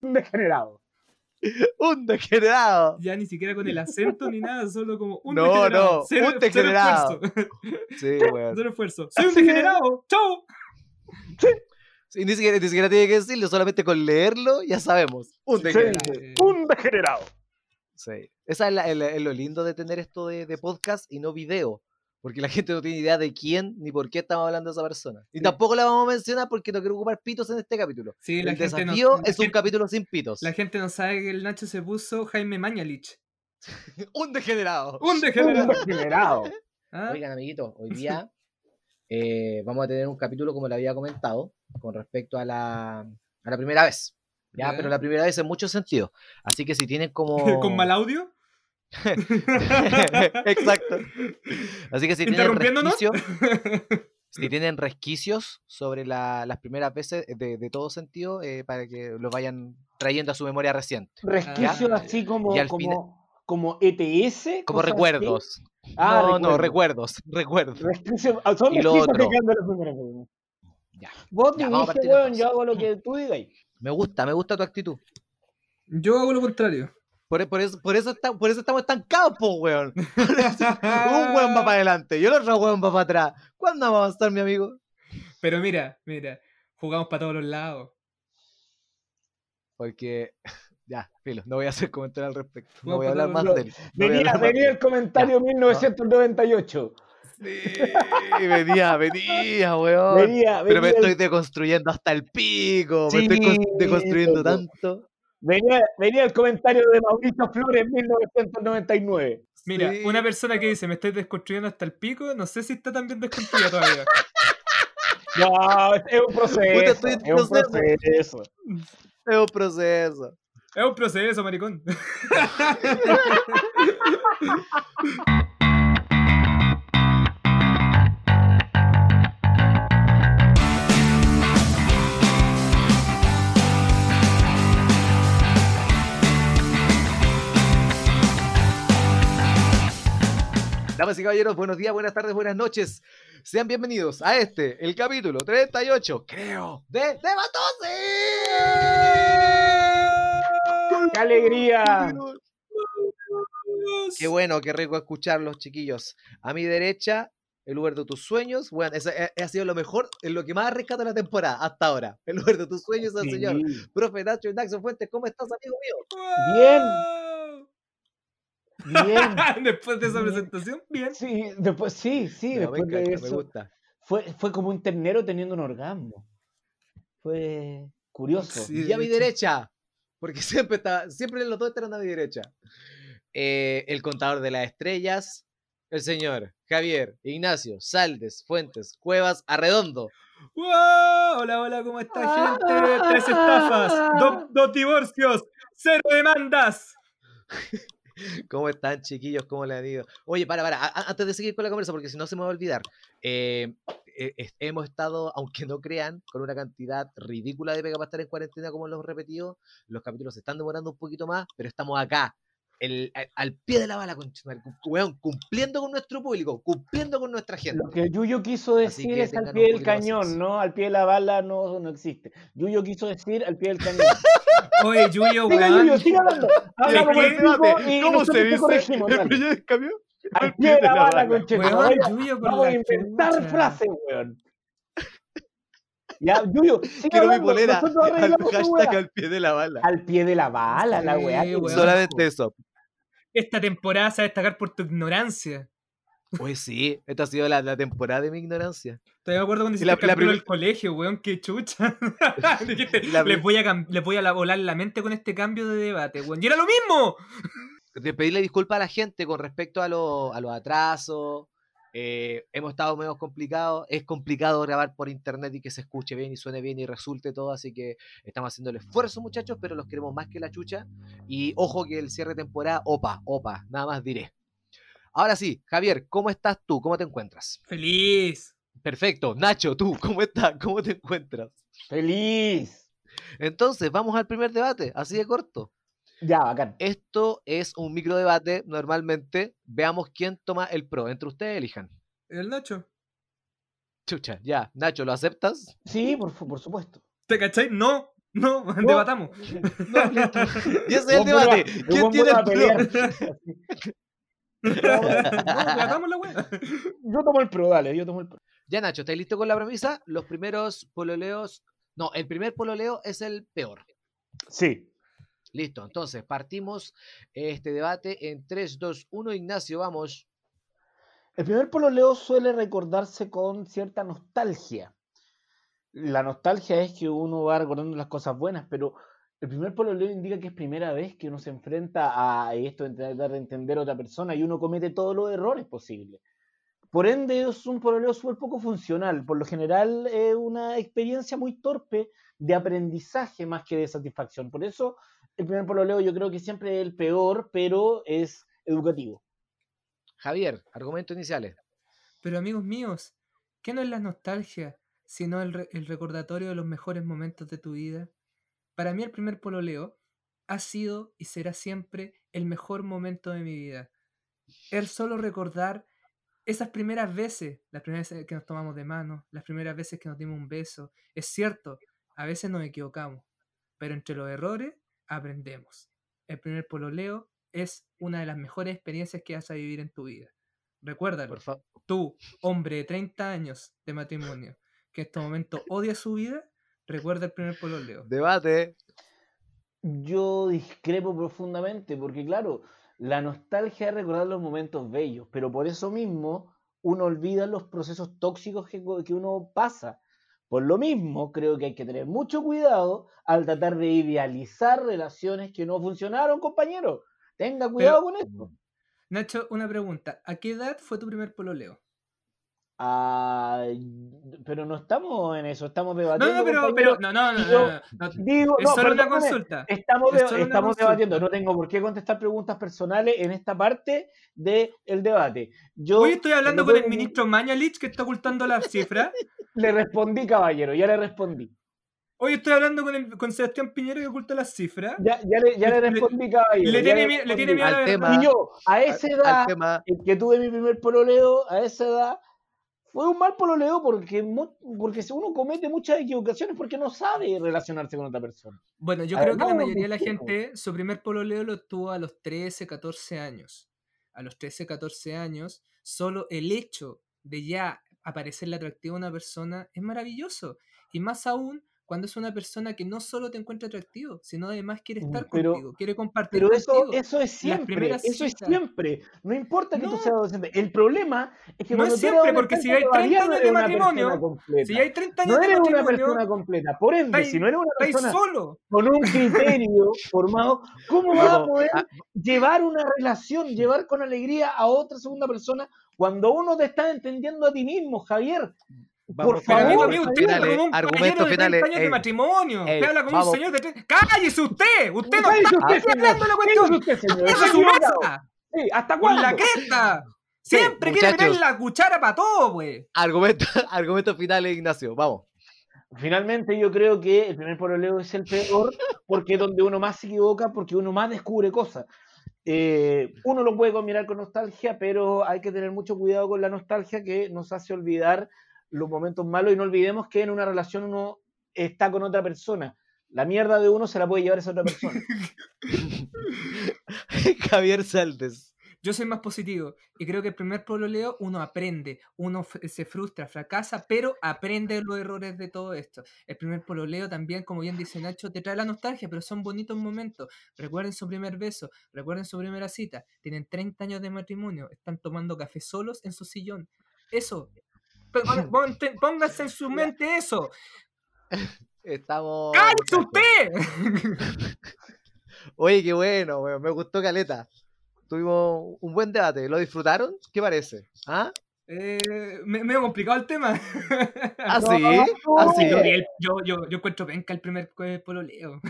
Un degenerado. Un degenerado. Ya ni siquiera con el acento ni nada, solo como un No, degenerado. no, Cero- un degenerado. Cero esfuerzo. Sí, weón. Cero esfuerzo. Soy un degenerado. ¡Chao! Sí, ni, siquiera, ni siquiera tiene que decirlo, solamente con leerlo ya sabemos. Un Sí, degenerado. sí. Un degenerado. Sí. Esa es, la- el- el- lo lindo de tener esto de, de podcast y no video. Porque la gente no tiene idea de quién ni por qué estamos hablando de esa persona. Y tampoco la vamos a mencionar porque no quiero ocupar pitos en este capítulo. Sí, la el gente, no, desafío la es un gente- capítulo sin pitos. la gente no sabe que el Nacho se puso Jaime Mañalich. un degenerado. Un Un degenerado. degenerado. ¿Ah? Oigan, amiguitos, hoy día eh, vamos a tener un capítulo, como le había comentado, con respecto a la, a la primera vez. Ya, Ya. pero la primera vez en muchos sentidos. Así que si tienen como. ¿Con mal audio? Exacto. Así que si tienen ¿Interrumpiéndonos? resquicios, si tienen resquicios sobre la- las primeras veces de, de todo sentido, eh, para que los vayan trayendo a su memoria reciente. Resquicios Ah, así como, y al como, como ETS. Como así. recuerdos. Ah, no, no, recuerdos. recuerdos. Resquicios, ah, son Y lo otro. Ya. Vos Ya, dirige, weón, yo hago lo que tú digas. Me gusta, me gusta tu actitud. Yo hago lo contrario. Por, por eso, por, eso está- por eso estamos estancados, po, weón. Un weón va para adelante y el otro weón va para atrás. ¿Cuándo vamos a avanzar, mi amigo? Pero mira, mira, jugamos para todos los lados. Porque, ya, filo, no voy a hacer comentarios al respecto. No voy a hablar más no- de él. No Venía, venía de el comentario 1998. Sí, venía, venía, weón. Venía, Pero me venía, estoy deconstruyendo hasta el pico. Me estoy deconstruyendo tanto. Venía, venía el comentario de Mauricio Flores en 1999. Mira, Sí. una persona que dice me estoy desconstruyendo hasta el pico, no sé si está tan bien desconstruida todavía. No, es un proceso. Es un proceso. proceso. Es un proceso. Es un proceso, maricón. Damas y caballeros, buenos días, buenas tardes, buenas noches. Sean bienvenidos a este, el capítulo 38, creo, de Debatose. ¡Qué alegría! Qué bueno, qué rico escucharlos, chiquillos. A mi derecha, el lugar de tus sueños. Bueno, eso ha, ha sido lo mejor, en lo que más rescato la temporada hasta ahora. El lugar de tus sueños, al señor. Profe Nacho Naxo Fuentes, ¿cómo estás, amigo mío? Bien. Bien. Después de esa Bien. presentación, bien. Sí, después, sí, sí, me después de encanta, me eso. gusta. Fue, fue como un ternero teniendo un orgasmo. Fue curioso. Sí. y a mi hecho. derecha, porque siempre está, siempre los dos están a mi derecha. eh, el contador de las estrellas, el señor Javier Ignacio Saldes Fuentes Cuevas Arredondo. ¡Wow! Hola, hola, ¿cómo está, gente? Tres estafas, dos, dos divorcios, cero demandas. ¿Cómo están, chiquillos? ¿Cómo le han ido? Oye, para, para, antes de seguir con la conversa, porque si no se me va a olvidar. eh, eh, hemos estado, aunque no crean, con una cantidad ridícula de pega para estar en cuarentena, como lo hemos repetido. Los capítulos se están demorando un poquito más, pero estamos acá, el- al pie de la bala, cu- weón, cumpliendo con nuestro público, cumpliendo con nuestra gente. Lo que Yuyo quiso decir es al pie del cañón. ¿no? Al pie de la bala no, no existe. Yuyo quiso decir al pie del cañón. Oye, Yuyo, Siga, weón. Yuyo, siga hablando. Habla ¿De como qué? el pico y ¿Cómo se dice? corregimos, ¿El primer cambio? Al pie de la bala, Yuyo, por Vamos a inventar frases, weón. Ya, Yuyo, Quiero mi polera. Al hashtag al pie de la bala. Al pie de la bala, la weá. Solamente eso. Esta temporada se va a destacar por tu ignorancia. Pues sí, esta ha sido la, la temporada de mi ignorancia. Estoy de acuerdo cuando hiciste la- el del colegio, weón, qué chucha. Dijiste, les voy a, les voy a la- volar la mente con este cambio de debate, weón. ¡Y era lo mismo! de pedirle disculpas a la gente con respecto a, lo- a los atrasos. Eh, hemos estado medio complicados. Es complicado grabar por internet y que se escuche bien y suene bien y resulte todo. Así que estamos haciendo el esfuerzo, muchachos, pero los queremos más que la chucha. Y ojo que el cierre de temporada, opa, opa, nada más diré. Ahora sí, Javier, ¿cómo estás tú? ¿Cómo te encuentras? Feliz. Perfecto. Nacho, tú, ¿cómo estás? ¿Cómo te encuentras? Feliz. Entonces, vamos al primer debate, así de corto. Ya, bacán. Esto es un micro debate, normalmente. Veamos quién toma el pro. Entre ustedes elijan. El Nacho. Chucha, ya. Nacho, ¿lo aceptas? Sí, por, por supuesto. ¿Te cachai? No. No, debatamos. No, listo. Y ese es el debate. ¿Quién tiene el pro? No, la wea. Yo tomo el pro, dale, yo tomo el pro. Ya, Nacho, ¿estáis listo con la premisa? Los primeros pololeos. No, el primer pololeo es el peor. Sí. Listo, entonces partimos este debate en 3, 2, 1. Ignacio, vamos. El primer pololeo suele recordarse con cierta nostalgia. La nostalgia es que uno va recordando las cosas buenas, pero el primer pololeo indica que es primera vez que uno se enfrenta a esto de de entender a otra persona y uno comete todos los errores posibles. Por ende, es un pololeo súper poco funcional. Por lo general, es una experiencia muy torpe de aprendizaje más que de satisfacción. Por eso, el primer pololeo yo creo que siempre es el peor, pero es educativo. Javier, argumentos iniciales. Pero amigos míos, ¿qué no es la nostalgia, sino el, re- el recordatorio de los mejores momentos de tu vida? Para mí el primer pololeo ha sido y será siempre el mejor momento de mi vida. El solo recordar esas primeras veces, las primeras veces que nos tomamos de mano, las primeras veces que nos dimos un beso. Es cierto, a veces nos equivocamos, pero entre los errores aprendemos. El primer pololeo es una de las mejores experiencias que vas a vivir en tu vida. Recuérdalo Por favor. tú, hombre de 30 años de matrimonio, que en este momento odia su vida, recuerda el primer pololeo. Debate. Yo discrepo profundamente, porque claro, la nostalgia es recordar los momentos bellos, pero por eso mismo uno olvida los procesos tóxicos que, que uno pasa. Por lo mismo, creo que hay que tener mucho cuidado al tratar de idealizar relaciones que no funcionaron, compañero. Tenga cuidado con esto. Nacho, una pregunta. ¿A qué edad fue tu primer pololeo? Ah, pero no estamos en eso, estamos No, debatiendo. no, pero, compañero. pero, no, no, no, yo- no, no, no, Digo, Es no, solo una consulta. Estamos, Es de- solo una estamos consulta. debatiendo, no tengo por qué contestar preguntas personales en esta parte del debate. Yo Hoy estoy hablando no con el ministro Mañalich que está ocultando las cifras. Le respondí, caballero, ya le respondí. Hoy estoy hablando con, el, con Sebastián Piñera que oculta las cifras. Ya, ya le, ya le Le- respondí, caballero. Le tiene, le respondí. tiene miedo Al tema. Y yo, a esa edad, al tema. en que tuve mi primer pololeo, a esa edad, fue un mal pololeo porque, porque si uno comete muchas equivocaciones porque no sabe relacionarse con otra persona. Bueno, yo A creo ver, que la mayoría de la gente su primer pololeo lo tuvo a los 13, 14 años. A los 13, 14 años, solo el hecho de ya aparecerle atractivo a una persona es maravilloso. Y más aún cuando es una persona que no solo te encuentra atractivo, sino además quiere Mm, estar pero- contigo, quiere compartir Pero eso, contigo. eso es siempre, eso es siempre. No importa que tú seas adolescente. El problema es que No cuando es siempre, porque si hay 30 todavía no años de matrimonio. Si hay 30 años no de eres una persona completa. Por ende, estáis- si no eres una persona solo. con un criterio formado, ¿cómo vas a poder ah, llevar una relación, llevar con alegría a otra segunda persona cuando uno te está entendiendo a ti mismo, Javier? Vamos Por favor, habla como un argumentos de 30 finales, años de matrimonio. ey, Usted habla como vamos. un señor de 30. ¡Cállese usted! Usted no está hablando la cuestión. usted, señor. ¡Esa Está es su mesa! Sí, ¿Hasta ¡Con cuándo? la cresta! Siempre quiere meter la cuchara para todo, güey. Argumentos argumentos finales, Ignacio. Vamos. Finalmente yo creo que el primer pololeo es el peor porque es donde uno más se equivoca, porque uno más descubre cosas. Eh, uno lo puede combinar con nostalgia, pero hay que tener mucho cuidado con la nostalgia que nos hace olvidar los momentos malos y no olvidemos que en una relación uno está con otra persona. La mierda de uno se la puede llevar esa otra persona. Javier Saldes. Yo soy más positivo y creo que el primer pololeo uno aprende, uno se frustra, fracasa, pero aprende los errores de todo esto. El primer pololeo también, como bien dice Nacho, te trae la nostalgia, pero son bonitos momentos. Recuerden su primer beso, recuerden su primera cita, tienen 30 años de matrimonio, están tomando café solos en su sillón. Eso, pónganse en su mente eso. Estamos. ¡Cállese usted! Oye, qué bueno, weón, me gustó Caleta. Tuvimos un buen debate. ¿Lo disfrutaron? ¿Qué parece? ¿Ah? Eh, me, medio complicado el tema. ¿Ah, No, sí? no, ¿Ah, sí? Yo, yo, yo, yo encuentro penca el primer eh, pololeo.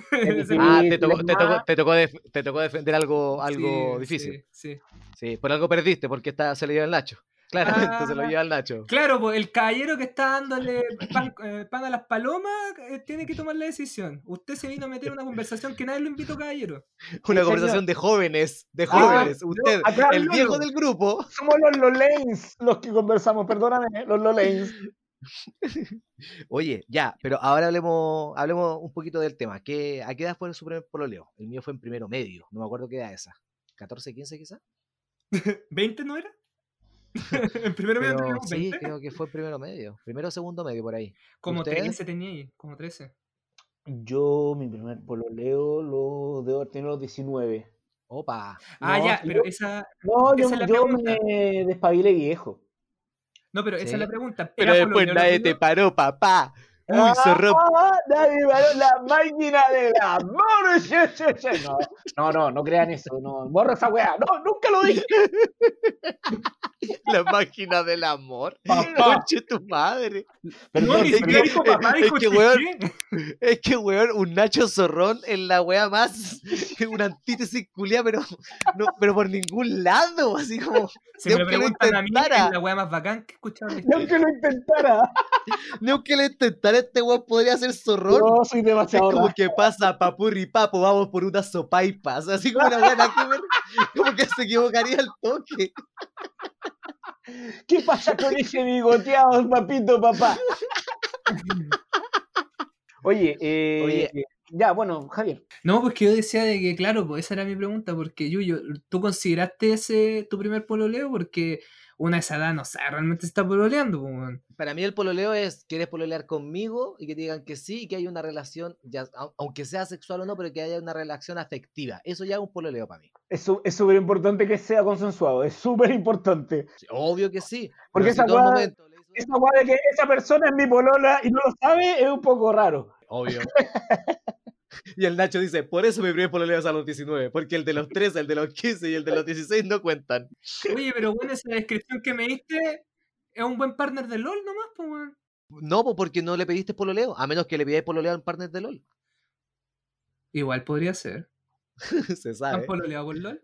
Ah, te tocó, te tocó, te tocó, def- te tocó defender algo, algo Sí, difícil. Sí, sí. Sí, por algo perdiste, porque está, se lo lleva el Nacho. Claramente se lo Ah. lleva el Nacho. Claro, pues el caballero que está dándole pan, eh, pan a las palomas eh, tiene que tomar la decisión. Usted se vino a meter en una conversación que nadie lo invitó, caballero. Una señor. conversación de jóvenes, de Ah, jóvenes. yo- Usted, acá, el Lolo. viejo del grupo. Somos los Lolanes los que conversamos, perdóname, los Lolanes. Oye, ya, pero ahora hablemos, hablemos un poquito del tema. ¿Qué, ¿A qué edad fue su primer pololeo? El mío fue en primero medio, no me acuerdo qué edad esa. ¿14, 15 quizás? ¿20 no era? en primero medio teníamos sí, 20. creo que fue primero medio. Primero, segundo medio, por ahí. Como ¿Ustedes? 13 tenía ahí, como 13. Yo, mi primer pololeo lo debo haber tenido los 19. Opa. Ah, No, ya, sí, pero yo- esa. No, yo, Esa es la yo pregunta. me despabilé viejo. No, pero esa Sí. es la pregunta. Pero ¿Era después nadie te paró, papá. Uy, Ah, zorro. ah, la máquina del amor. sí, sí, sí. No, no, no, no crean eso. No, borra esa weá. No, nunca lo dije. La máquina del amor. Papá. Conche tu madre. No, Perdón, ni es siquiera que- dijo papá, es dijo que, weón. Es que, weón, un Nacho Zorrón es la weá más. Una antítesis culia, pero, no, pero por ningún lado. Así como. Si me lo aunque lo preguntan a mí, es la weá más bacán que en la historia. aunque lo intentara. Ni aunque le intentara, este weón podría ser zorrón. Yo soy Es demasiado como raro. que pasa, papurri papo, vamos por unas sopaipas. Así como una buena que ver. Como que se equivocaría al toque. ¿Qué pasa con ese bigoteado, papito, papá? Oye, eh, Oye. ya, bueno, Javier. No, pues que yo decía de que, claro, pues esa era mi pregunta, porque Yuyo, ¿tú consideraste ese tu primer pololeo? Porque una de esa edad no sabe realmente está pololeando, weón. Para mí el pololeo es, ¿quieres pololear conmigo? Y que te digan que sí y que hay una relación, ya, au- aunque sea sexual o no, pero que haya una relación afectiva. Eso ya es un pololeo para mí. Es súper importante que sea consensuado, es súper importante. Sí, Obvio que sí. Porque si esa weá- momento Esa weá de que esa persona es mi polola y no lo sabe es un poco raro. Obvio. Y el Nacho dice, por eso mi primer pololeo es a los 19, porque el de los 13, el de los 15 y el de los 16 no cuentan. Oye, pero bueno, esa descripción que me diste es un buen partner de LOL nomás, pues, weón. No, pues porque no le pediste pololeo, a menos que le pidáis pololeo a un partner de LOL. Igual podría ser. Se ¿Han sabe. pololeado con LOL?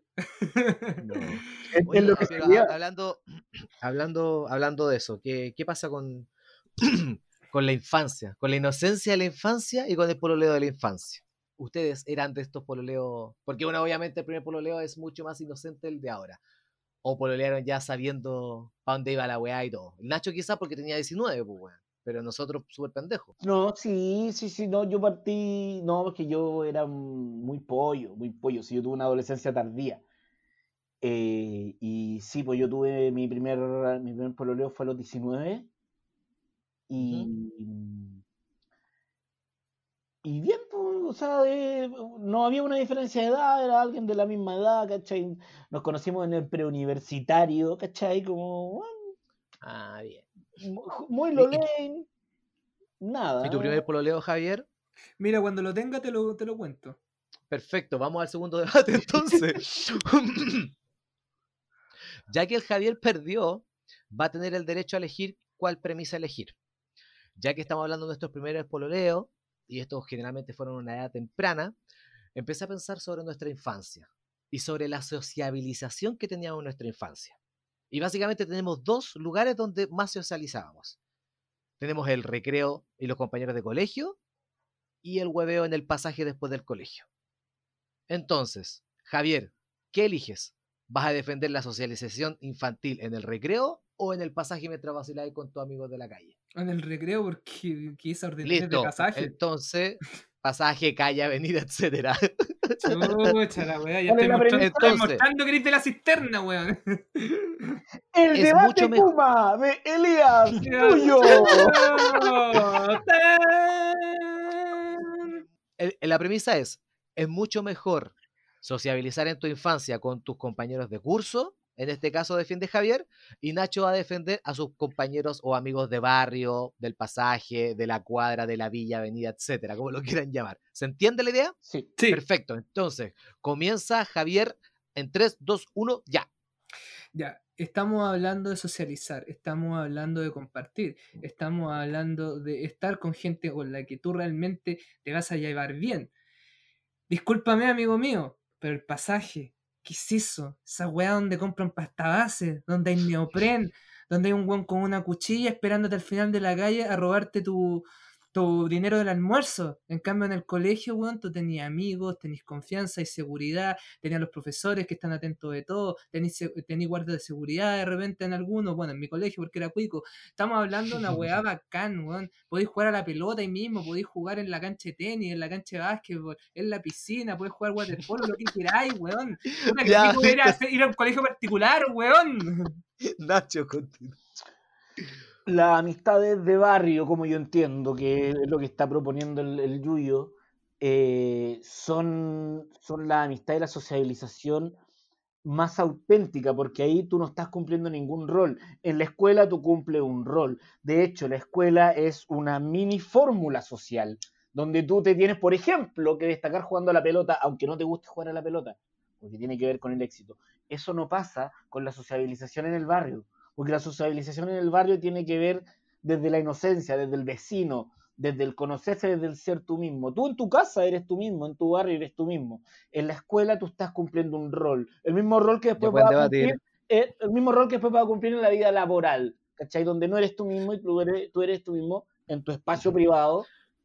No. Es, Oye, es lo que pero hablando, hablando, hablando de eso, ¿qué, qué pasa con, con la infancia? Con la inocencia de la infancia y con el pololeo de la infancia. Ustedes eran de estos pololeos, porque bueno, obviamente el primer pololeo es mucho más inocente el de ahora. O pololearon ya sabiendo para dónde iba la weá y todo. El Nacho quizás porque tenía 19, pues weón. Pero nosotros súper pendejos. No, sí, sí, sí, no, yo partí, no, porque yo era muy pollo, muy pollo, sí, yo tuve una adolescencia tardía. Eh, y sí, pues yo tuve mi primer, mi primer pololeo fue a los 19 y, y bien, pues, o sea, de- no había una diferencia de edad, era alguien de la misma edad, ¿cachai? Nos conocimos en el preuniversitario, ¿cachai? Como, bueno, Ah, bien. mu- muy ¿Y- y- Lolain, nada. ¿Y tu primer pololeo, Javier? Mira, cuando lo tenga te lo, te lo cuento. Perfecto, vamos al segundo debate entonces. ya que el Javier perdió, va a tener el derecho a elegir cuál premisa elegir. Ya que estamos hablando de nuestros primeros pololeos, y estos generalmente fueron una edad temprana, empecé a pensar sobre nuestra infancia y sobre la sociabilización que teníamos en nuestra infancia. Y básicamente tenemos dos lugares donde más socializábamos. Tenemos el recreo y los compañeros de colegio y el hueveo en el pasaje después del colegio. Entonces, Javier, ¿qué eliges? ¿Vas a defender la socialización infantil en el recreo o en el pasaje mientras vaciláis con tus amigos de la calle? En el recreo, porque quise ordenar de Listo. pasaje. Entonces, pasaje, calle, avenida, etcétera. Chucha la weá, ya ¿Cuál estoy es la mostrando, estoy Entonces- mostrando que de la cisterna, weón. El Es debate mucho mejor. Kuma de Elías tuyo. El- la premisa es, es mucho mejor sociabilizar en tu infancia con tus compañeros de curso, en este caso defiende Javier, y Nacho va a defender a sus compañeros o amigos de barrio, del pasaje, de la cuadra, de la villa, avenida, etcétera, como lo quieran llamar. ¿Se entiende la idea? Sí. Sí, Perfecto. Entonces, comienza Javier en 3, 2, 1, ya. ya. Estamos hablando de socializar, estamos hablando de compartir, estamos hablando de estar con gente con la que tú realmente te vas a llevar bien. Discúlpame, amigo mío, pero el pasaje, ¿qué es eso? Esa weá donde compran pasta base, donde hay neopren, donde hay un weón con una cuchilla esperándote al final de la calle a robarte tu, tu dinero del almuerzo. En cambio, en el colegio, weón, tú tenías amigos, tenías confianza y seguridad, tenías los profesores que están atentos de todo, tenías, tenías guardia de seguridad de repente en algunos, bueno, en mi colegio porque era cuico. Estamos hablando de una weá bacán, weón. Podéis jugar a la pelota ahí mismo, podéis jugar en la cancha de tenis, en la cancha de básquetbol, en la piscina, podéis jugar waterpolo, lo que queráis, weón. Una que Ya, ir, a, hacer- ir a un colegio particular, weón. Nacho, continúa. Las amistades de barrio, como yo entiendo, que es lo que está proponiendo el, el Yuyo, eh, son, son la amistad y la sociabilización más auténtica, porque ahí tú no estás cumpliendo ningún rol. En la escuela tú cumples un rol. De hecho, la escuela es una mini fórmula social, donde tú te tienes, por ejemplo, que destacar jugando a la pelota, aunque no te guste jugar a la pelota, porque tiene que ver con el éxito. Eso no pasa con la sociabilización en el barrio, porque la sociabilización en el barrio tiene que ver desde la inocencia, desde el vecino, desde el conocerse, desde el ser tú mismo. Tú en tu casa eres tú mismo, en tu barrio eres tú mismo. En la escuela tú estás cumpliendo un rol, el mismo rol que después vas a cumplir, eh, el mismo rol que después vas a cumplir en la vida laboral, ¿cachai? Donde no eres tú mismo y tú eres tú, eres tú mismo en tu espacio privado,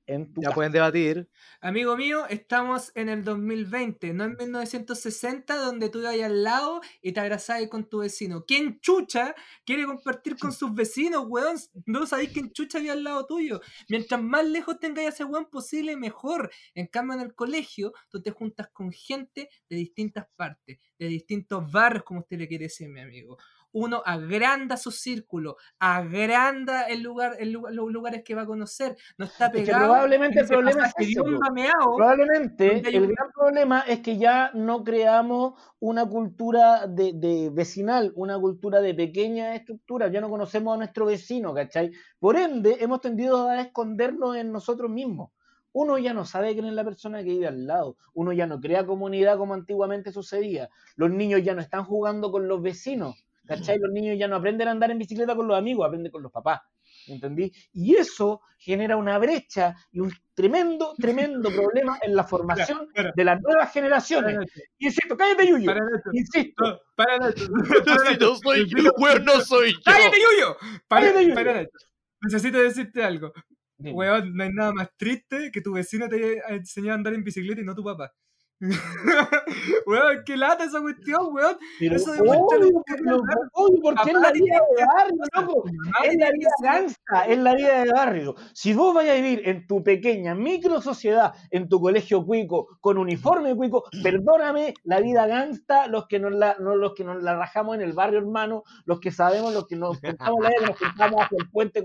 en tu Ya casa. pueden debatir. Amigo mío, estamos en el 2020, no en 1960, donde tú ibas ahí al lado y te abrazabas con tu vecino. ¿Quién chucha quiere compartir con sus vecinos, weón? No sabéis quién chucha había al lado tuyo. Mientras más lejos tengáis a ese weón posible, mejor. En cambio, en el colegio, tú te juntas con gente de distintas partes, de distintos barrios, como usted le quiere decir, mi amigo. Uno agranda su círculo, agranda el lugar, el lugar- los lugares que va a conocer. No está Es que pegado. probablemente en el problema es mameao, Probablemente el un- gran problema es que ya no creamos una cultura de, de vecinal, una cultura de pequeña estructura, ya no conocemos a nuestro vecino, ¿cachai? Por ende, hemos tendido a escondernos en nosotros mismos. Uno ya no sabe quién es la persona que vive al lado, uno ya no crea comunidad como antiguamente sucedía, los niños ya no están jugando con los vecinos, ¿cachai? Los niños ya no aprenden a andar en bicicleta con los amigos, aprenden con los papás. ¿Entendí? Y eso genera una brecha y un tremendo, tremendo problema en la formación de las nuevas generaciones. Insisto, cállate, Yuyo. Insisto. no, para Nacho, Si no soy yo, weón, no soy yo. ¡Cállate, Yuyo! Para, Cállate, Yuyo. para Nacho. Necesito decirte algo. Dime. Weón, no hay nada más triste que tu vecino te haya enseñado a andar en bicicleta y no tu papá. weón, qué lata esa cuestión, weón. Pero eso que es pero es la vida de barrio, loco. Es la vida gangsta, es la vida de barrio. Si vos vais a vivir en tu pequeña micro sociedad, en tu colegio cuico, con uniforme cuico, perdóname, la vida gangsta, los que nos la, no, los que nos la rajamos en el barrio, hermano, los que sabemos, los que nos juntamos la vida, nos juntamos hacia el puente.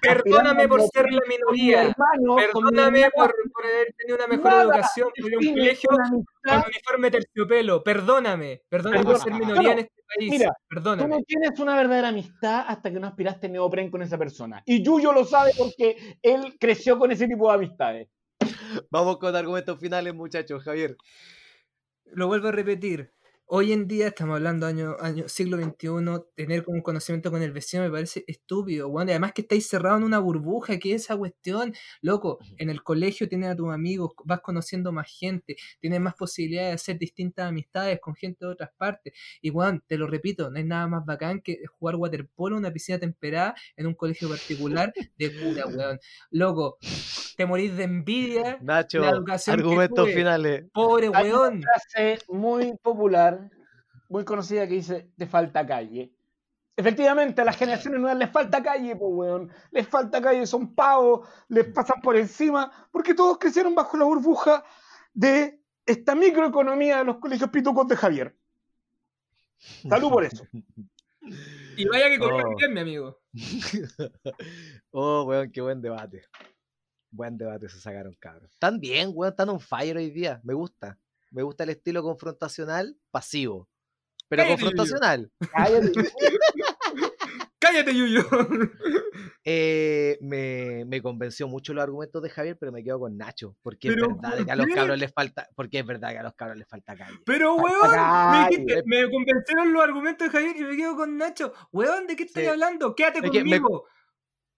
Perdóname por ser la minoría. hermano, Perdóname por, por haber tenido una mejor Nada educación. Un con amistad uniforme terciopelo. Perdóname. Perdóname por ser Perdona. minoría en este país. mira, Tú Perdóname. no tienes una verdadera amistad hasta que no aspiraste neopren con esa persona. Y Yuyo lo sabe porque él creció con ese tipo de amistades. Vamos con argumentos finales, muchachos. Javier. Lo vuelvo a repetir. Hoy en día estamos hablando año, año siglo XXI, tener como un conocimiento con el vecino me parece estúpido, weón. Y además que estáis cerrados en una burbuja, ¿qué es esa cuestión? Loco, en el colegio tienes a tus amigos, vas conociendo más gente, tienes más posibilidades de hacer distintas amistades con gente de otras partes. Y weón, te lo repito, no hay nada más bacán que jugar waterpolo en una piscina temperada en un colegio particular de cura, weón. Loco, te morís de envidia, Nacho, La educación que argumentos finales. pobre Hay una weón. frase muy popular, muy conocida que dice, te falta calle. Efectivamente, a las generaciones nuevas les falta calle, pues, weón. Les falta calle, son pavos, les pasan por encima, porque todos crecieron bajo la burbuja de esta microeconomía de los colegios pitucos de Javier. Salud por eso. Y vaya que comieron Oh. bien, mi amigo. oh, weón, qué buen debate. Buen debate se sacaron, cabros. Están bien, weón, están on fire hoy día. Me gusta. Me gusta el estilo confrontacional pasivo. Pero Cállate, Yuyo. confrontacional. Cállate. Cállate, Yuyo. Eh, me, me convenció mucho los argumentos de Javier, pero me quedo con Nacho. Porque es ¿Pero verdad que a los cabros les falta. Porque es verdad que a los cabros les falta calle. Pero, Falta weón, me, calle. dijiste, me convencieron los argumentos de Javier y me quedo con Nacho. Weón, ¿de qué estoy Sí. hablando? Quédate Es que me- conmigo.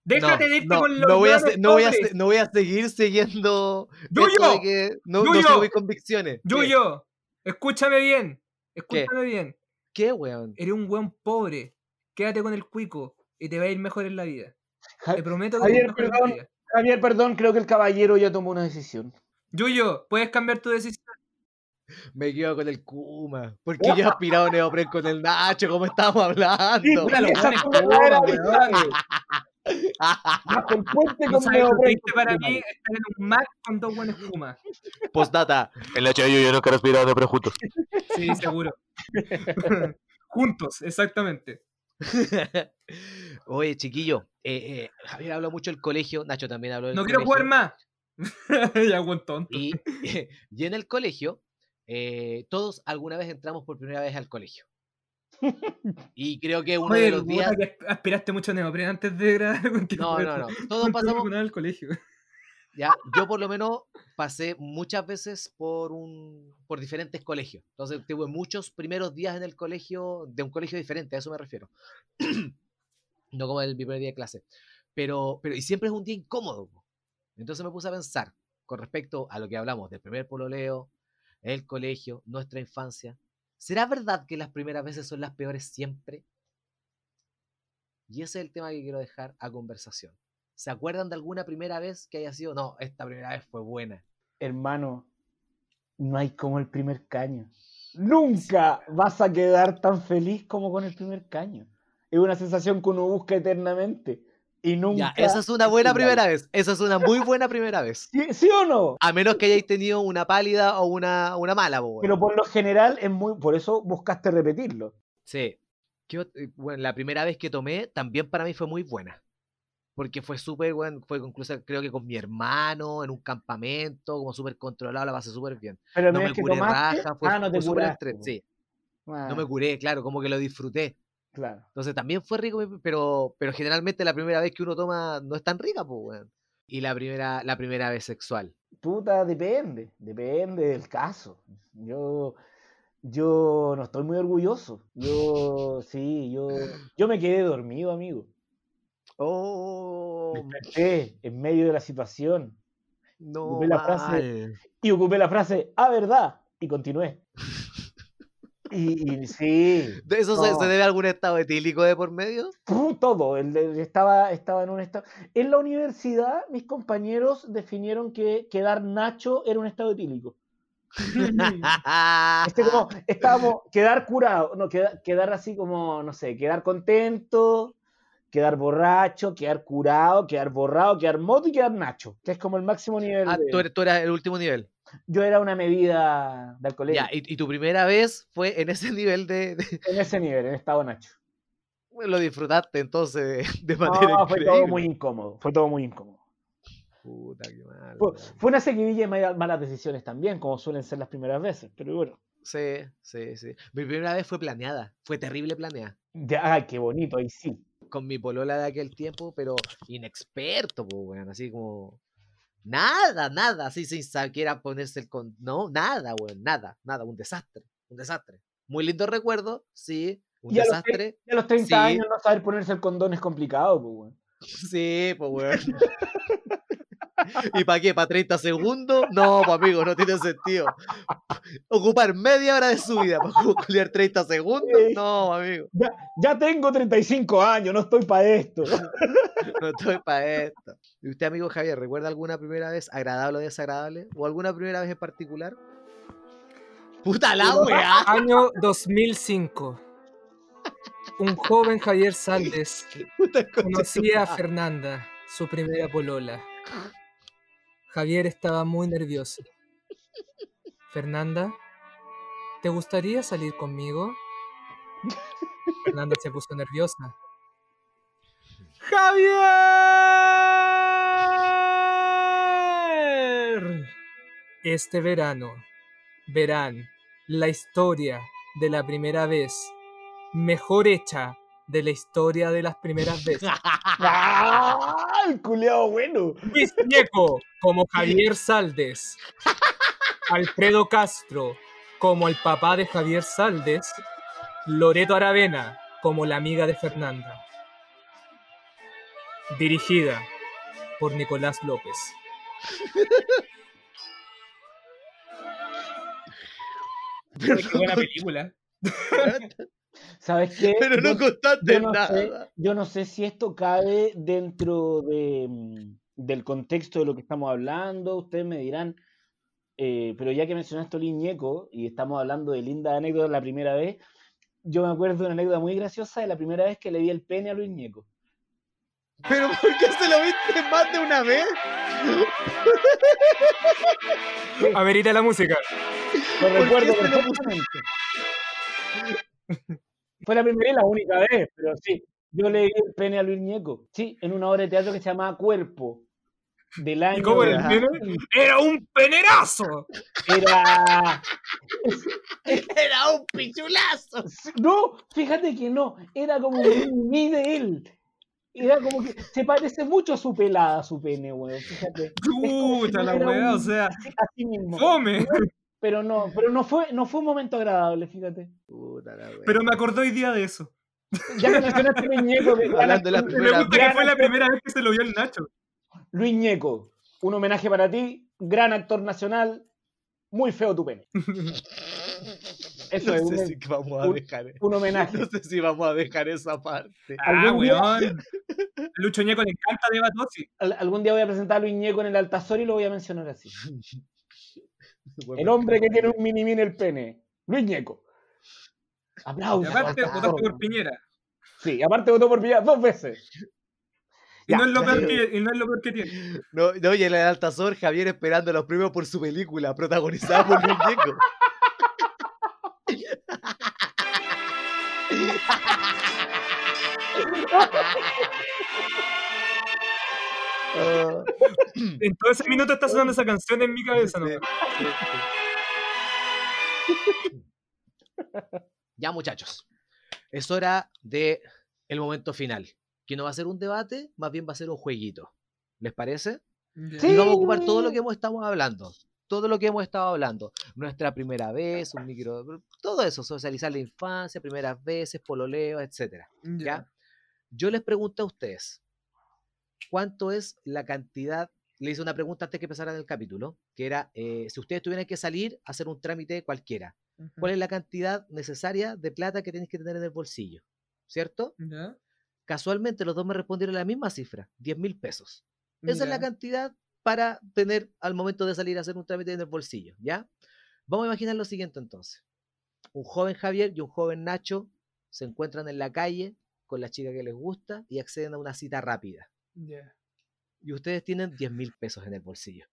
Déjate no, de irte no, con los no voy, a, no, voy a, no voy a seguir siguiendo Yuyo, esto de que no, no Yuyo, sigo mis convicciones. ¿Qué? Yuyo, escúchame bien. Escúchame bien. ¿Qué, weón? Eres un weón pobre. Quédate con el cuico y te va a ir mejor en la vida. Te prometo que te va a Javier, ir mejor en perdón, la vida. Javier, perdón, creo que el caballero ya tomó una decisión. Yuyo, ¿puedes cambiar tu decisión? Me quedo con el Kuma. Porque yo he aspirado neopren con el Nacho, como estábamos hablando. Puta, los Bajo el puente con sabes lo neopren. triste para mí estar en un Mac con dos buenos Kuma. Postdata. El Nacho y yo nunca he respirado de prejuntos. Sí, seguro. Juntos, exactamente. Oye, chiquillo, eh, eh, Javier habló mucho del colegio, Nacho también habló del No quiero jugar más. ya, buen tonto. Y, y en el colegio, eh, todos alguna vez entramos por primera vez al colegio. Y creo que uno Oye, de los días. que aspiraste mucho a neopren antes de grabar. No, no, no. Todos pasamos. al colegio. Ya, yo por lo menos pasé muchas veces por un por diferentes colegios. Entonces tuve muchos primeros días en el colegio, de un colegio diferente, a eso me refiero. no como el primer día de clase. Pero, pero, y siempre es un día incómodo. Entonces me puse a pensar con respecto a lo que hablamos del primer pololeo, el colegio, nuestra infancia. ¿Será verdad que las primeras veces son las peores siempre? Y ese es el tema que quiero dejar a conversación. ¿Se acuerdan de alguna primera vez que haya sido? No, esta primera vez fue buena. Hermano, no hay como el primer caño. Nunca vas a quedar tan feliz como con el primer caño. Es una sensación que uno busca eternamente. Y nunca. Ya, esa es una buena primera vez. Esa es una muy buena primera vez. ¿Sí, sí o no? A menos que hayáis tenido una pálida o una, una mala, po, Pero weón. por lo general es muy. Por eso buscaste repetirlo. Sí. ¿Qué ot- eh, bueno, la primera vez que tomé también para mí fue muy buena. Porque fue súper, bueno, fue incluso creo que con mi hermano, en un campamento, como súper controlado, la pasé súper bien. Pero No me que curé tomaste. raja, fue, ah, no te fue Sí, no me curé, claro, como que lo disfruté. Claro. Entonces también fue rico, pero, pero generalmente la primera vez que uno toma no es tan rica, pues, weón. Y la primera, la primera vez sexual. Puta, depende. Depende del caso. Yo. Yo no estoy muy orgulloso. Yo, sí, yo, yo me quedé dormido, amigo. Oh, Desperté en medio de la situación no. ocupé la frase- mal. y ocupé la frase, ah, verdad, y continué. Y, sí, ¿De ¿Eso se, No. se debe a algún estado etílico de por medio? todo, el de- estaba, estaba en un estado... En la universidad, mis compañeros definieron que quedar nacho era un estado etílico. Este como, estábamos, quedar curado, no, queda- quedar así como, no sé, quedar contento, quedar borracho, quedar curado, quedar borrado, quedar moto y quedar nacho, que es como el máximo nivel. Ah, de- tú, eres, tú eras el último nivel. Yo era una medida de alcoholemia. Ya, y, y tu primera vez fue en ese nivel de, de- En ese nivel, en estado nacho. bueno, lo disfrutaste entonces de, de manera No, fue todo muy incómodo. Fue todo muy incómodo. Puta, qué mal. Fue, una seguidilla de mala- malas decisiones también, como suelen ser las primeras veces. Pero bueno, Sí, sí, sí. Mi primera vez fue planeada. Fue terrible planeada. ya, qué bonito, ahí sí. con mi polola de aquel tiempo, pero inexperto, pues, weón, así como nada, nada, así sin siquiera ponerse el con, no, nada, weón, nada, nada, un desastre, un desastre. Muy lindo recuerdo, sí, un Y a los desastre, a los 30 Sí. años no saber ponerse el condón es complicado, pues, weón. sí, pues, weón. ¿Y para qué? ¿Para 30 segundos? No, pues, amigo, no tiene sentido. Ocupar media hora de su vida para culiar 30 segundos? No, amigo, Ya, ya tengo 35 años, no estoy para esto. no estoy para esto. ¿Y usted, amigo Javier, recuerda alguna primera vez agradable o desagradable? ¿O alguna primera vez en particular? ¡Puta la weá! Año 2005. Un joven Javier Saldes conocía a. Fernanda, su primera polola. Javier estaba muy nervioso. Fernanda, ¿te gustaría salir conmigo? Fernanda se puso nerviosa. ¡Javier! Este verano verán la historia de la primera vez mejor hecha de la historia de las primeras veces. ¡Ah! El culeado bueno. Luis Ñeco como Javier Saldes. Alfredo Castro como el papá de Javier Saldes. Loreto Aravena como la amiga de Fernanda. Dirigida por Nicolás López. Pero, Qué buena película. ¿Sabes qué? pero no Yo- contaste yo no, sé, nada. yo no sé si esto cabe dentro de, mm, del contexto de lo que estamos hablando, ustedes me dirán, eh, pero ya que mencionaste a Luis Ñeco y estamos hablando de linda anécdota la primera vez, yo me acuerdo de una anécdota muy graciosa de la primera vez que le di el pene a Luis Ñeco. ¿Pero por qué se lo viste más de una vez? Amerita la música. Lo ¿Por recuerdo perfectamente. Fue la primera y la única vez, pero sí. Yo le di el pene a Luis Ñeco. Sí, en una obra de teatro que se llamaba Cuerpo. Del año. cómo era el pene? ¡Era un penerazo! Era. Era un pichulazo. No, fíjate que no. Era como un mini de él. Era como que se parece mucho a su pelada, su pene, weón. Fíjate. Puta la weá, un- o sea, Así, así mismo. fome. Pero no, pero no fue, no fue un momento agradable, fíjate. Puta la wea. Pero me acordé hoy día de eso. Ya que mencionaste a Luis Ñeco, que- Hablando de la Me primera gusta que fue la primera vez que se lo vio el Nacho. Luis Ñeco, un homenaje para ti, gran actor nacional, muy feo tu pene. Eso No es un, sé si vamos a un- dejar. un homenaje. No sé si vamos a dejar esa parte. Ah, ¿Algún día- weón. A Lucho Ñeco le encanta de Batosi. Al- algún día voy a presentar a Luis Ñeco en el Altazor y lo voy a mencionar así. El hombre que tiene un mini mini el pene, Luis Ñeco. Y Aplausos. aparte, al votaste por. Piñera. Sí, aparte votó por Villa dos veces. Y Ya. no, es lo peor que, y no es lo peor que tiene. No, no, y en el Altazor, Javier esperando los premios por su película, protagonizada por Luis Ñeco. En todo ese minuto está sonando esa canción en mi cabeza. ¿no? Ya, muchachos. Es hora de el momento final. Que no va a ser un debate, más bien va a ser un jueguito. ¿Les parece? Sí. Y vamos a ocupar todo lo que hemos estado hablando. Todo lo que hemos estado hablando. Nuestra primera vez, un micro. Todo eso, socializar la infancia, primeras veces, pololeo, etcétera. ¿Ya? Yo les pregunto a ustedes, ¿cuánto es la cantidad? Le hice una pregunta antes que empezaran el capítulo, que era, eh, si ustedes tuvieran que salir a hacer un trámite cualquiera. ¿cuál es la cantidad necesaria de plata que tienes que tener en el bolsillo? ¿Cierto? Casualmente los dos me respondieron la misma cifra, 10 mil pesos. Esa es la cantidad para tener al momento de salir a hacer un trámite en el bolsillo, ¿ya? Vamos a imaginar lo siguiente entonces. Un joven Javier y un joven Nacho se encuentran en la calle con la chica que les gusta y acceden a una cita rápida. Y ustedes tienen 10 mil pesos en el bolsillo.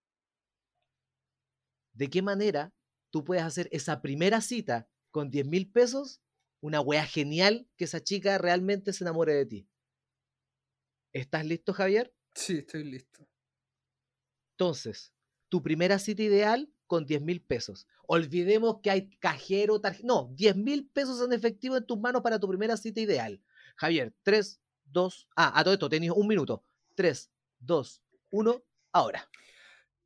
¿De qué manera tú puedes hacer esa primera cita con 10 mil pesos? Una wea genial que esa chica realmente se enamore de ti. ¿Estás listo, Javier? Sí, estoy listo. Entonces, tu primera cita ideal con 10 mil pesos. Olvidemos que hay cajero, tarjeta. No, 10 mil pesos en efectivo en tus manos para tu primera cita ideal. Javier, 3, 2. Ah, a todo esto, tenías un minuto. 3, 2, 1, ahora.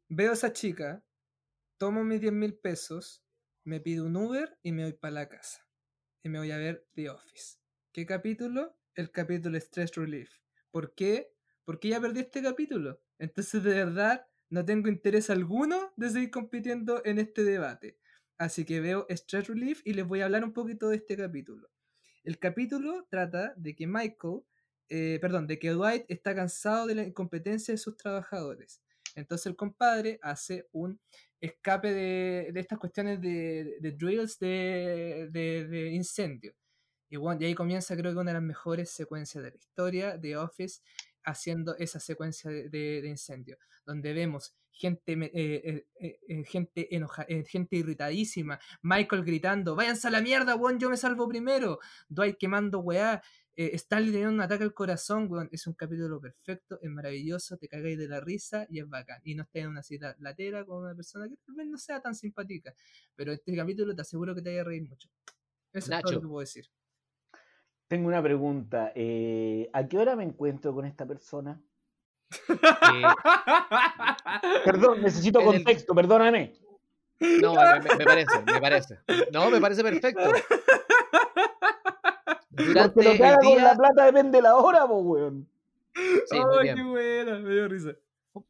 Veo a esa chica, tomo mis 10 mil pesos, me pido un Uber y me voy para la casa. Y me voy a ver The Office. ¿Qué capítulo? El capítulo Stress Relief. ¿Por qué? Porque ya perdí este capítulo. Entonces, de verdad, no tengo interés alguno de seguir compitiendo en este debate. Así que veo Stress Relief y les voy a hablar un poquito de este capítulo. El capítulo trata de que Michael, eh, perdón, de que Dwight está cansado de la incompetencia de sus trabajadores. Entonces el compadre hace un escape de, de estas cuestiones de, de drills de, de- incendio. Y, bueno, ahí comienza creo que una de las mejores secuencias de la historia de Office haciendo esa secuencia de, incendio, donde vemos gente, eh, eh, eh, gente, enoja, eh, gente irritadísima, Michael gritando, váyanse a la mierda, weón, yo me salvo primero, Dwight quemando weá, eh, Stanley teniendo un ataque al corazón, weón, es un capítulo perfecto, es maravilloso, te cagáis de la risa y es bacán. Y no estás en una cita latera con una persona que tal vez no sea tan simpática, pero este capítulo te aseguro que te vaya a reír mucho. Eso es todo Nacho. lo que puedo decir. Tengo una pregunta. eh, ¿A qué hora me encuentro con esta persona? Eh, Perdón, necesito el- contexto, perdóname. no, me, me- me parece, me parece. No, me parece perfecto. Durante Porque lo que el haga con la plata depende de la hora, po, weón. sí, bien. qué buena, me dio risa.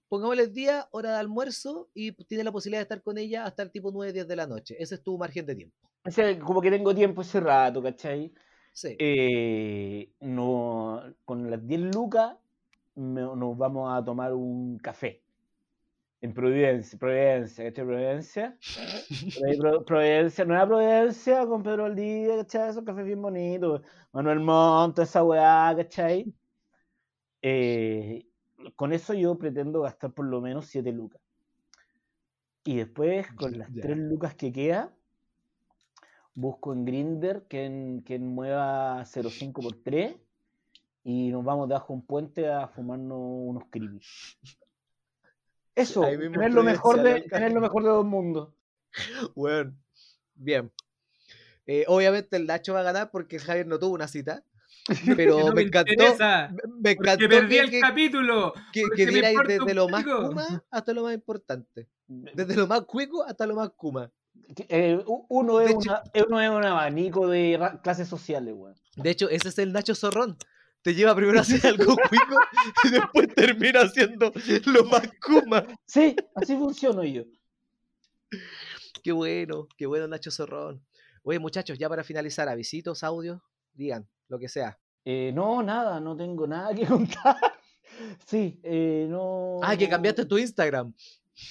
pongámosle el día, hora de almuerzo y tiene la posibilidad de estar con ella hasta el tipo 9, 10 de la noche. Ese es tu margen de tiempo. O sea, como que tengo tiempo ese rato, ¿cachai? Sí. Eh, no, con las 10 lucas me- nos vamos a tomar un café. En Providencia, Providencia, ¿cachai? Providencia. Providencia, Nueva Providencia, con Pedro Valdivia, ¿cachai? Esos cafés bien bonitos. Manuel Montt, esa weá, ¿cachai? Eh, con eso yo pretendo gastar por lo menos 7 lucas. Y después, con las Ya. 3 lucas que queda, busco en Grinder que mueva 0.5 por 3 y nos vamos debajo de un puente a fumarnos unos creepy. Eso, tener lo, mejor de, tener lo mejor de dos mundos. Bueno, bien. Eh, obviamente el Nacho va a ganar porque Javier no tuvo una cita. Pero no me encantó. interesa, Me, encantó perdí que, el que, capítulo. que, que un desde lo más kuma hasta lo más importante. Desde lo más cuico hasta lo más kuma. Eh, uno, es una- uno es un abanico de clases sociales, weón. De hecho, ese es el Nacho Zorrón. Te lleva primero a hacer algo cuico y después termina haciendo lo más kuma. Sí, así funciono yo. Qué bueno, qué bueno Nacho Zorrón. Oye, muchachos, ya para finalizar, avisitos, audios, digan, lo que sea. Eh, no, nada, no tengo nada que contar. Sí, eh, no. Ah, que cambiaste tu Instagram.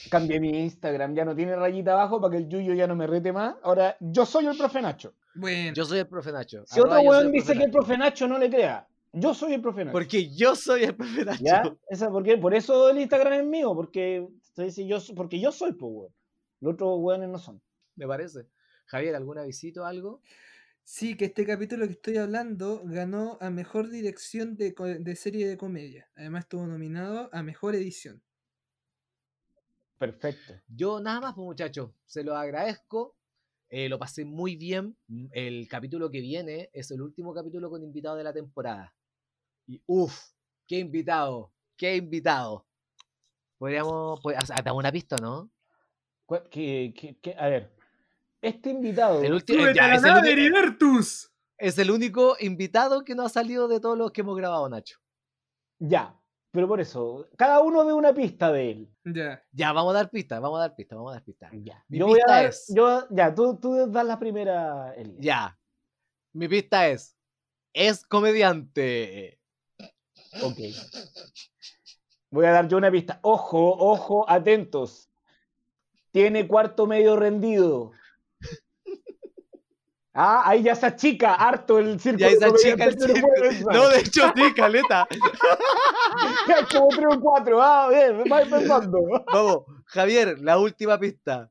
Cambié mi Instagram, ya no tiene rayita abajo para que el Yuyo ya no me rete más. Ahora, yo soy el profe Nacho. Bueno, Yo soy el profe Nacho. Si Arroba otro weón dice que el profe Nacho no le crea, yo soy el profe Nacho. Porque yo soy el profe Nacho. ¿Ya? Esa, porque, por eso el Instagram es mío, porque, dice yo, porque yo soy, pues, weón. Los otros weones no son. Me parece. Javier, ¿algún avisito, algo? sí, que este capítulo que estoy hablando ganó a mejor dirección de, de serie de comedia. Además estuvo nominado a mejor edición. Perfecto. Yo nada más, pues, muchachos, se lo agradezco. eh, lo pasé muy bien. El capítulo que viene es el último capítulo con invitado de la temporada. Y uff, qué invitado, qué invitado. Podríamos, pues, hasta una pista, ¿no? ¿Cuál- qué- qué- qué? a ver, este invitado. El último, ¡Súbete ya, es, el único, Heribertus! es el único invitado que no ha salido de todos los que hemos grabado, Nacho. Ya, pero por eso, cada uno ve una pista de él. Ya. Ya, vamos a dar pistas, vamos a dar pistas, vamos a dar pistas. Ya. Mi Yo voy a pista dar, es- yo, ya, tú, tú das la primera. Ya. Mi pista es, es comediante. Ok. Voy a dar yo una pista. Ojo, ojo, atentos. Tiene cuarto medio rendido. Ah, ahí ya se achica harto el círculo. Ya esa de chica el pensar. No, de hecho sí, caleta. Ya es como tres o cuatro. Ah, bien, vais pensando. Vamos, Javier, la última pista.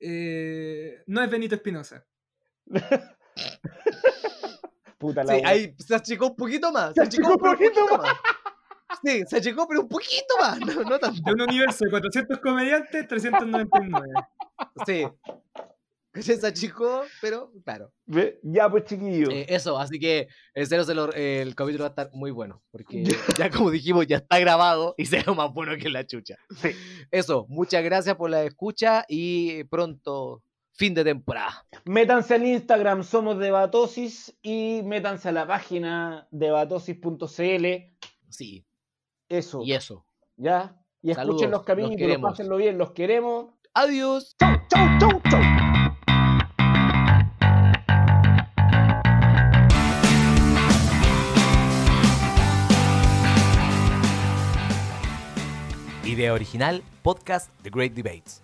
Eh, no es Benito Espinosa. Puta la Sí, ahí se achicó un poquito más. Se Se achicó un poquito más. Sí, se achicó, pero un poquito más. No, no tanto. De un universo de 400 comediantes, 399. Sí. Se achicó, pero claro. Ya, pues, chiquillo. Eh, eso, así que en serio se lo- eh, el capítulo va a estar muy bueno. Porque ya como dijimos, ya está grabado y será más bueno que la chucha. Sí. Eso, muchas gracias por la escucha y pronto fin de temporada. Métanse al Instagram, somos Debatosis, y métanse a la página debatosis.cl. Sí, Eso. y eso. ¿Ya? Y escuchen Saludos, los los capítulos, pásenlo bien, los queremos. Adiós. ¡Chau, chau, chau, chau! Idea original, podcast The Great Debates.